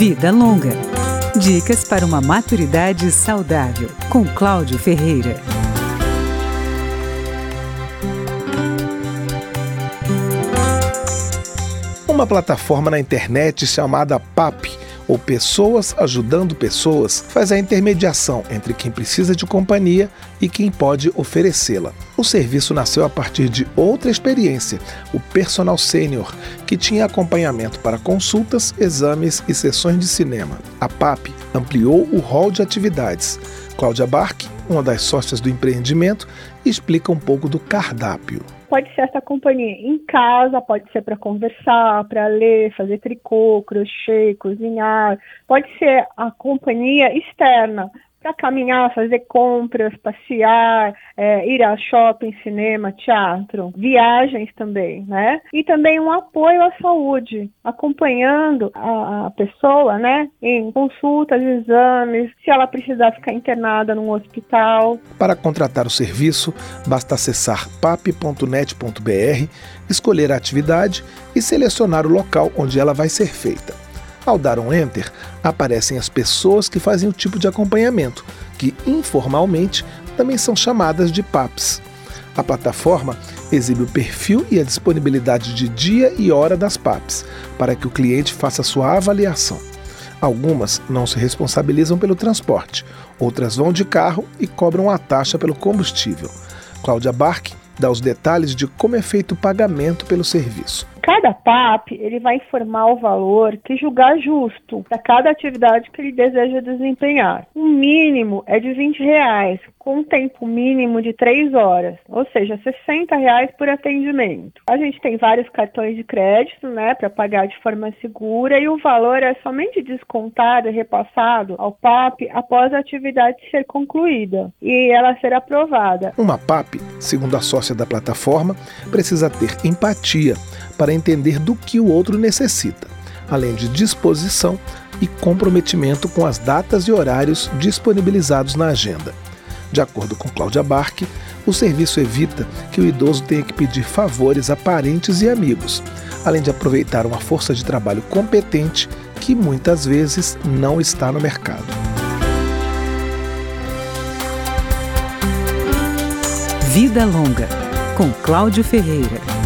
Vida Longa. Dicas para uma maturidade saudável, com Cláudio Ferreira. Uma plataforma na internet chamada PAP ou Pessoas Ajudando Pessoas faz a intermediação entre quem precisa de companhia e quem pode oferecê-la. O serviço nasceu a partir de outra experiência, o Personal Sênior, que tinha acompanhamento para consultas, exames e sessões de cinema. A PAP ampliou o rol de atividades. Cláudia Barque, uma das sócias do empreendimento, explica um pouco do cardápio pode ser essa companhia em casa, pode ser para conversar, para ler, fazer tricô, crochê, cozinhar, pode ser a companhia externa, para caminhar, fazer compras, passear, é, ir a shopping, cinema, teatro, viagens também, né? E também um apoio à saúde, acompanhando a, a pessoa, né, em consultas, exames, se ela precisar ficar internada num hospital. Para contratar o serviço, basta acessar pap.net.br, escolher a atividade e selecionar o local onde ela vai ser feita. Ao dar um Enter, aparecem as pessoas que fazem o tipo de acompanhamento, que informalmente também são chamadas de PAPs. A plataforma exibe o perfil e a disponibilidade de dia e hora das PAPs, para que o cliente faça sua avaliação. Algumas não se responsabilizam pelo transporte, outras vão de carro e cobram a taxa pelo combustível. Cláudia Barque dá os detalhes de como é feito o pagamento pelo serviço. Cada PAP ele vai informar o valor que julgar justo para cada atividade que ele deseja desempenhar. O mínimo é de 20 reais, com um tempo mínimo de 3 horas, ou seja, 60 reais por atendimento. A gente tem vários cartões de crédito, né, para pagar de forma segura e o valor é somente descontado e repassado ao PAP após a atividade ser concluída e ela ser aprovada. Uma PAP, segundo a sócia da plataforma, precisa ter empatia para entender do que o outro necessita, além de disposição e comprometimento com as datas e horários disponibilizados na agenda. De acordo com Cláudia Barque, o serviço evita que o idoso tenha que pedir favores a parentes e amigos, além de aproveitar uma força de trabalho competente que muitas vezes não está no mercado. Vida Longa, com Cláudio Ferreira.